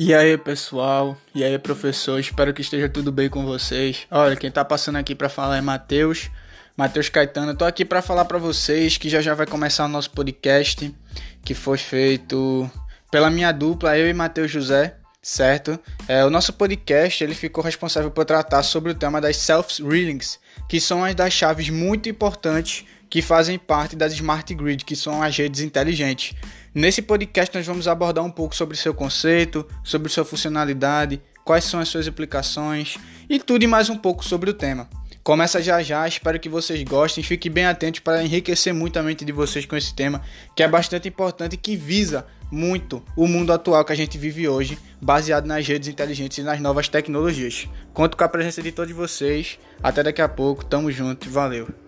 E aí, pessoal? E aí, professor? Espero que esteja tudo bem com vocês. Olha, quem tá passando aqui para falar é Matheus, Matheus Caetano. Eu tô aqui para falar para vocês que já já vai começar o nosso podcast, que foi feito pela minha dupla, eu e Matheus José, certo? É, o nosso podcast, ele ficou responsável por tratar sobre o tema das self-readings, que são as das chaves muito importantes que fazem parte das Smart Grid, que são as redes inteligentes. Nesse podcast nós vamos abordar um pouco sobre seu conceito, sobre sua funcionalidade, quais são as suas implicações e tudo e mais um pouco sobre o tema. Começa já já, espero que vocês gostem, fiquem bem atentos para enriquecer muito a mente de vocês com esse tema, que é bastante importante e que visa muito o mundo atual que a gente vive hoje, baseado nas redes inteligentes e nas novas tecnologias. Conto com a presença de todos vocês. Até daqui a pouco, tamo junto, valeu.